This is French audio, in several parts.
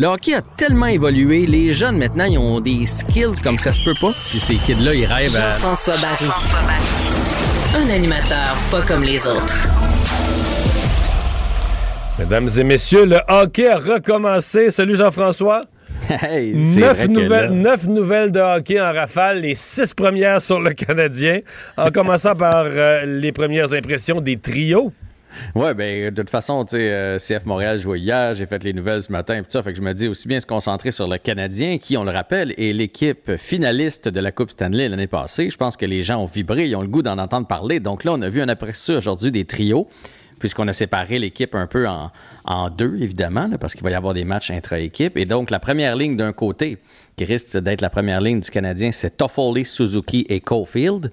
Le hockey a tellement évolué, les jeunes maintenant, ils ont des skills comme ça se peut pas. Puis ces kids-là, ils rêvent à... Jean-François Barry. Un animateur pas comme les autres. Mesdames et messieurs, le hockey a recommencé. Salut Jean-François. Hey, nouvelles, neuf nouvelles de hockey en rafale, les six premières sur le Canadien, en commençant par euh, les premières impressions des trios. Ouais, ben de toute façon, tu sais, euh, CF Montréal jouait hier, j'ai fait les nouvelles ce matin, pis ça, fait que je me dis aussi bien se concentrer sur le Canadien, qui, on le rappelle, est l'équipe finaliste de la Coupe Stanley l'année passée. Je pense que les gens ont vibré, ils ont le goût d'en entendre parler. Donc là, on a vu un aperçu aujourd'hui des trios, puisqu'on a séparé l'équipe un peu en, en deux, évidemment, là, parce qu'il va y avoir des matchs intra-équipe. Et donc, la première ligne d'un côté, qui risque d'être la première ligne du Canadien, c'est Toffoli, Suzuki et Caulfield.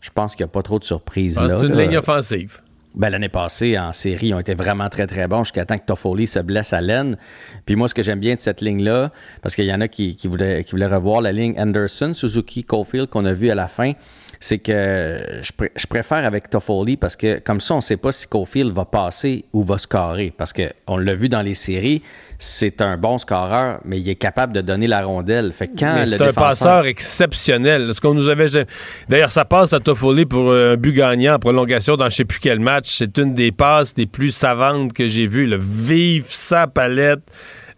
Je pense qu'il n'y a pas trop de surprises Ah, là. C'est une là. ligne offensive. Ben, L'année passée, en série, ils ont été vraiment très, très bons jusqu'à temps que Toffoli se blesse à l'aine. Puis moi, ce que j'aime bien de cette ligne-là, parce qu'il y en a qui, voulaient, revoir la ligne Anderson, Suzuki, Caulfield qu'on a vu à la fin, c'est que je, pr- je préfère avec Toffoli parce que comme ça, on ne sait pas si Caulfield va passer ou va scorer. Parce qu'on l'a vu dans les séries, c'est un bon scoreur, mais il est capable de donner la rondelle. Fait que quand Mais le c'est un défenseur- passeur exceptionnel. Ce qu'on nous avait. D'ailleurs, ça passe à Toffoli pour euh, un but gagnant en prolongation dans je sais plus quel match. C'est une des passes les plus savantes que j'ai vues. Vive sa palette.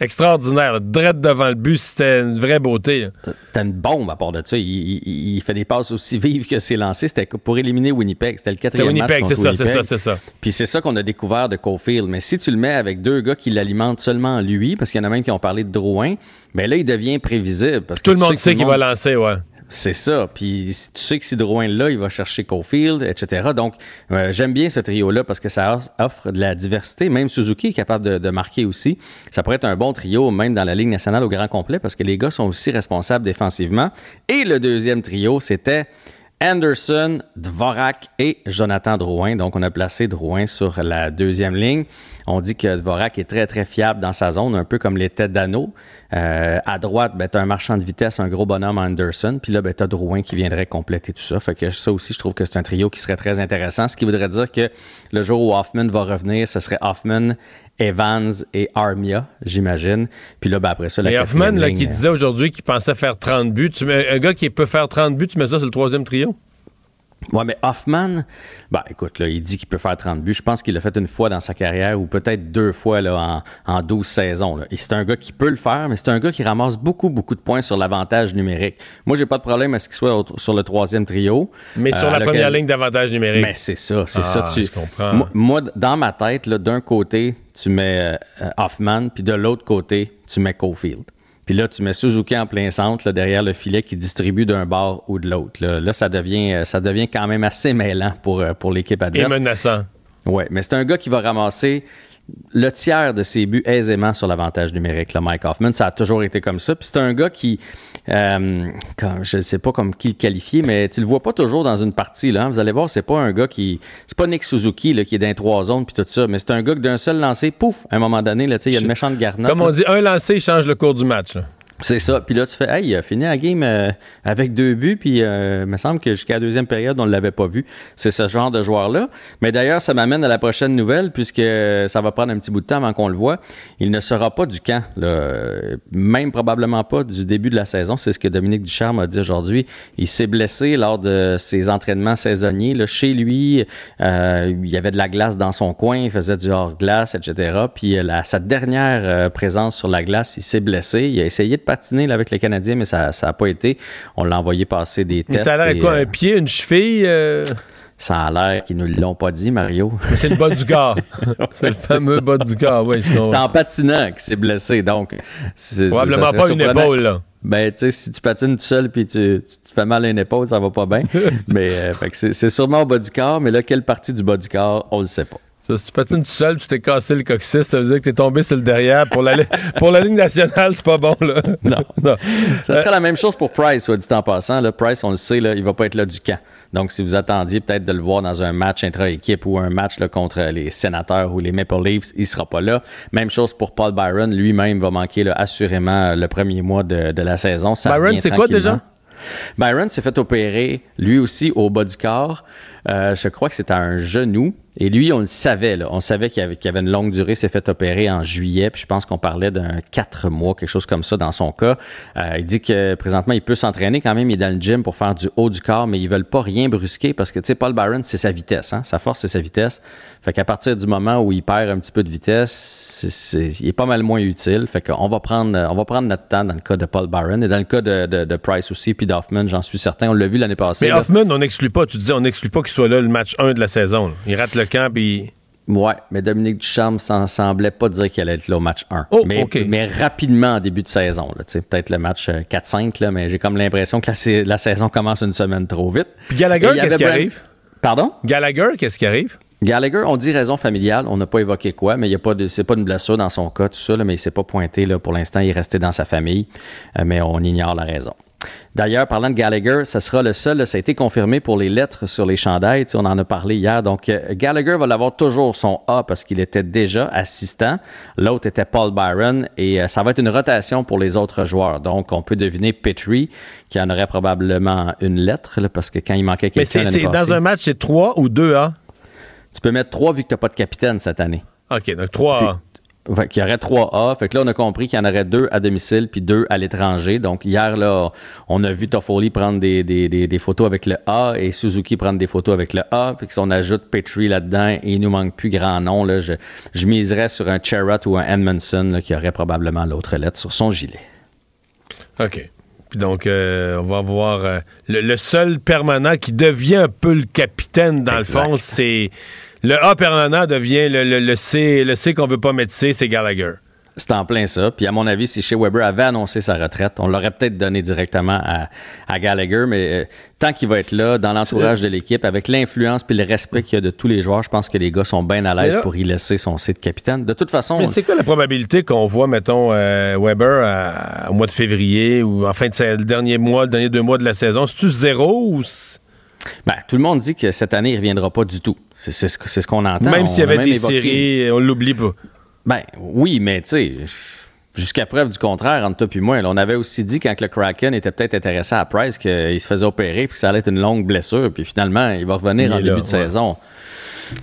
Extraordinaire. Drette devant le but, c'était une vraie beauté. C'était une bombe à part de ça. Il, il- il fait des passes aussi vives que ses lancers. C'était pour éliminer Winnipeg. C'était le quatrième match Winnipeg, c'est ça, c'est ça, c'est ça. Puis c'est ça qu'on a découvert de Caulfield. Mais si tu le mets avec deux gars qui l'alimentent seulement lui, parce qu'il y en a même qui ont parlé de Drouin, ben là, il devient prévisible. Parce que Tout le tu monde sait qu'il va lancer, ouais. C'est ça. Puis tu sais que si Drouin là, il va chercher Caulfield, etc. Donc, euh, j'aime bien ce trio-là parce que ça offre de la diversité. Même Suzuki est capable de, de marquer aussi. Ça pourrait être un bon trio, même dans la Ligue nationale au grand complet, parce que les gars sont aussi responsables défensivement. Et le deuxième trio, c'était Anderson, Dvorak et Jonathan Drouin. Donc, on a placé Drouin sur la deuxième ligne. On dit que Dvorak est très, très fiable dans sa zone, un peu comme l'était Dano. Euh, à droite, ben, tu as un marchand de vitesse, un gros bonhomme Anderson. Puis là, ben, tu as Drouin qui viendrait compléter tout ça. Fait que ça aussi, je trouve que c'est un trio qui serait très intéressant. Ce qui voudrait dire que le jour où Hoffman va revenir, ce serait Hoffman, Evans et Armia, j'imagine. Puis là, ben, après ça, la Et Hoffman, là, qui euh, disait aujourd'hui qu'il pensait faire 30 buts, tu mets, un gars qui peut faire 30 buts, tu mets ça sur le troisième trio? Ouais, mais Hoffman, bah écoute, là, il dit qu'il peut faire 30 buts. Je pense qu'il l'a fait une fois dans sa carrière ou peut-être deux fois là, en, en 12 saisons. Là. Et c'est un gars qui peut le faire, mais c'est un gars qui ramasse beaucoup, beaucoup de points sur l'avantage numérique. Moi, j'ai pas de problème à ce qu'il soit au- sur le troisième trio. Mais sur Euh, la première ligne d'avantage numérique. Mais c'est ça, c'est Ah, ça. Tu... je comprends. Moi, moi, dans ma tête, là, d'un côté, tu mets euh, Hoffman, puis de l'autre côté, tu mets Caulfield. Puis là, tu mets Suzuki en plein centre, là, derrière le filet qui distribue d'un bord ou de l'autre. Là, Là, ça devient, euh, ça devient quand même assez mêlant pour, euh, pour l'équipe Et adverse. menaçant. Ouais, mais c'est un gars qui va ramasser le tiers de ses buts aisément sur l'avantage numérique, là, Mike Hoffman. Ça a toujours été comme ça. Puis c'est un gars qui, euh, je ne sais pas comme qui le qualifier, mais tu le vois pas toujours dans une partie. Là, hein. Vous allez voir, c'est pas un gars qui. C'est pas Nick Suzuki là, qui est dans trois zones puis tout ça, mais c'est un gars que d'un seul lancer, pouf, à un moment donné, là, il y a une méchante garnotte. Comme on dit, un lancé, il change le cours du match. là. C'est ça. Puis là, tu fais, hey, il a fini la game euh, avec deux buts, puis euh, il me semble que jusqu'à la deuxième période, on ne l'avait pas vu. C'est ce genre de joueur-là. Mais d'ailleurs, ça m'amène à la prochaine nouvelle, puisque ça va prendre un petit bout de temps avant qu'on le voit. Il ne sera pas du camp, même probablement pas du début de la saison. C'est ce que Dominique Ducharme a dit aujourd'hui. Il s'est blessé lors de ses entraînements saisonniers. Chez lui, euh, il y avait de la glace dans son coin, il faisait du hors-glace, etc. Puis la, sa dernière présence sur la glace, il s'est blessé. Il a essayé de patiner avec les Canadiens, mais ça n'a pas été. On l'a envoyé passer des tests. Mais ça a l'air quoi, un euh, pied, une cheville? Euh? Ça a l'air qu'ils ne l'ont pas dit, Mario. C'est le bas du corps. c'est le fameux bas du corps, oui. C'est en patinant qu'il s'est blessé, donc. Probablement pas une épaule, là. Ben, tu sais, si tu patines tout seul puis tu, tu, te fais mal à une épaule, ça va pas bien. mais euh, c'est sûrement au bas du corps, mais là, quelle partie du bas du corps, on le sait pas. Ça, si tu patines tout seul, tu t'es cassé le coccyx, ça veut dire que t'es tombé sur le derrière. Pour la, pour la Ligue nationale, c'est pas bon, là. Non. non. Ça serait la même chose pour Price, soit dit en passant. Là, Price, on le sait, là, il va pas être là du camp. Donc, si vous attendiez peut-être de le voir dans un match intra-équipe ou un match là, contre les sénateurs ou les Maple Leafs, il sera pas là. Même chose pour Paul Byron. Lui-même va manquer là, assurément le premier mois de, de la saison. Ça Byron, c'est quoi déjà? Byron s'est fait opérer, lui aussi, au bas du corps. Euh, je crois que c'était un genou. Et lui, on le savait. Là. On savait qu'il avait, avait, une longue durée, s'est fait opérer en juillet. Puis je pense qu'on parlait d'un quatre mois, quelque chose comme ça dans son cas. Euh, il dit que présentement, il peut s'entraîner quand même. Il est dans le gym pour faire du haut du corps, mais ils veulent pas rien brusquer parce que, tu sais, Paul Byron, c'est sa vitesse. Hein? Sa force, c'est sa vitesse. Fait qu'à partir du moment où il perd un petit peu de vitesse, il est pas mal moins utile. Fait qu'on va prendre, on va prendre notre temps dans le cas de Paul Byron et dans le cas de, de, Price aussi, puis d'Hoffman, j'en suis certain. On l'a vu l'année passée. Mais Hoffman, on n'exclut pas. Tu disais, on n'exclut pas qu'il soit là le match 1 de la saison. Il rate le camp, puis. Ouais, mais Dominique Ducharme s'en semblait pas dire qu'il allait être là au match 1. mais, mais rapidement en début de saison. Peut-être le match 4-5, euh, mais j'ai comme l'impression que la, saison commence une semaine trop vite. Puis Gallagher, qu'est-ce qui arrive? Pardon? Gallagher, qu'est-ce qui arrive? Gallagher, on dit raison familiale, on n'a pas évoqué quoi, mais il y a pas de, c'est pas une blessure dans son cas, tout ça, mais il s'est pas pointé là, pour l'instant, il est resté dans sa famille, euh, mais on ignore la raison. D'ailleurs, parlant de Gallagher, ça sera le seul, ça a été confirmé pour les lettres sur les chandails, on en a parlé hier. Donc, euh, Gallagher va l'avoir toujours son A parce qu'il était déjà assistant. L'autre était Paul Byron et euh, ça va être une rotation pour les autres joueurs. Donc, on peut deviner Petrie qui en aurait probablement une lettre parce que quand il manquait quelqu'un. Mais c'est, dans un match, c'est 3 ou 2 A? Tu peux mettre 3 vu que tu n'as pas de capitaine cette année. OK, donc 3 A. Fait qu'il y aurait trois A. Fait que là, on a compris qu'il y en aurait deux à domicile puis deux à l'étranger. Donc, hier, là, on a vu Toffoli prendre des, des, des, photos avec le A et Suzuki prendre des photos avec le A. Puis si on ajoute Petrie là-dedans et il nous manque plus grand nom, là, je, je miserais sur un Cherrott ou un Edmondson qui aurait probablement l'autre lettre sur son gilet. OK. Puis donc, euh, on va voir euh, le, seul permanent qui devient un peu le capitaine, dans le fond, c'est le A permanent devient le, C, le C qu'on veut pas mettre C, c'est Gallagher. C'est en plein ça. Puis à mon avis, si chez Weber avait annoncé sa retraite, on l'aurait peut-être donné directement à, Gallagher, mais euh, tant qu'il va être là, dans l'entourage de l'équipe, avec l'influence puis le respect qu'il y a de tous les joueurs, je pense que les gars sont bien à l'aise pour y laisser son C de capitaine. De toute façon. Mais c'est quoi la probabilité qu'on voit, mettons, euh, Weber au mois de février ou en fin de le dernier mois, le dernier deux mois de la saison? C'est-tu zéro ou ben, tout le monde dit que cette année, il ne reviendra pas du tout. C'est ce, qu'on entend. Même s'il y avait des séries, on l'oublie pas. Ben oui, mais tu sais, jusqu'à preuve du contraire, entre toi et moi, on avait aussi dit quand le Kraken était peut-être intéressé à Price qu'il se faisait opérer puis que ça allait être une longue blessure, puis finalement, il va revenir en début de saison.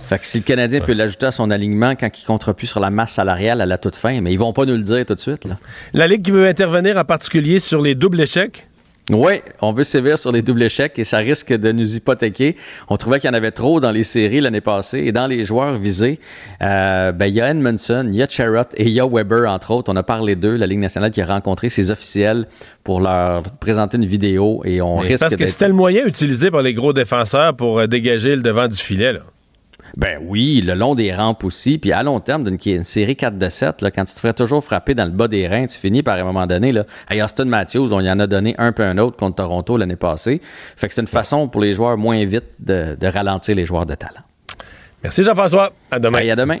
Fait que si le Canadien peut l'ajouter à son alignement quand il comptera plus sur la masse salariale à la toute fin, mais ils vont pas nous le dire tout de suite. Là. La Ligue qui veut intervenir en particulier sur les doubles échecs? Oui, on veut sévir sur les doubles échecs et ça risque de nous hypothéquer. On trouvait qu'il y en avait trop dans les séries l'année passée et dans les joueurs visés, euh, ben, il y a Edmondson, il y a Charrot et il y a Weber, entre autres. On a parlé d'eux, la Ligue nationale qui a rencontré ses officiels pour leur présenter une vidéo et on risque Parce que c'était le moyen utilisé par les gros défenseurs pour euh, dégager le devant du filet. Là. Ben oui, le long des rampes aussi. Puis à long terme, d'une une série 4 de 7, là, quand tu te ferais toujours frapper dans le bas des reins, tu finis par à un moment donné. Là, à Austin Matthews, on y en a donné un peu un autre contre Toronto l'année passée. Fait que c'est une façon pour les joueurs moins vite de, ralentir les joueurs de talent. Merci Jean-François. À demain. à demain.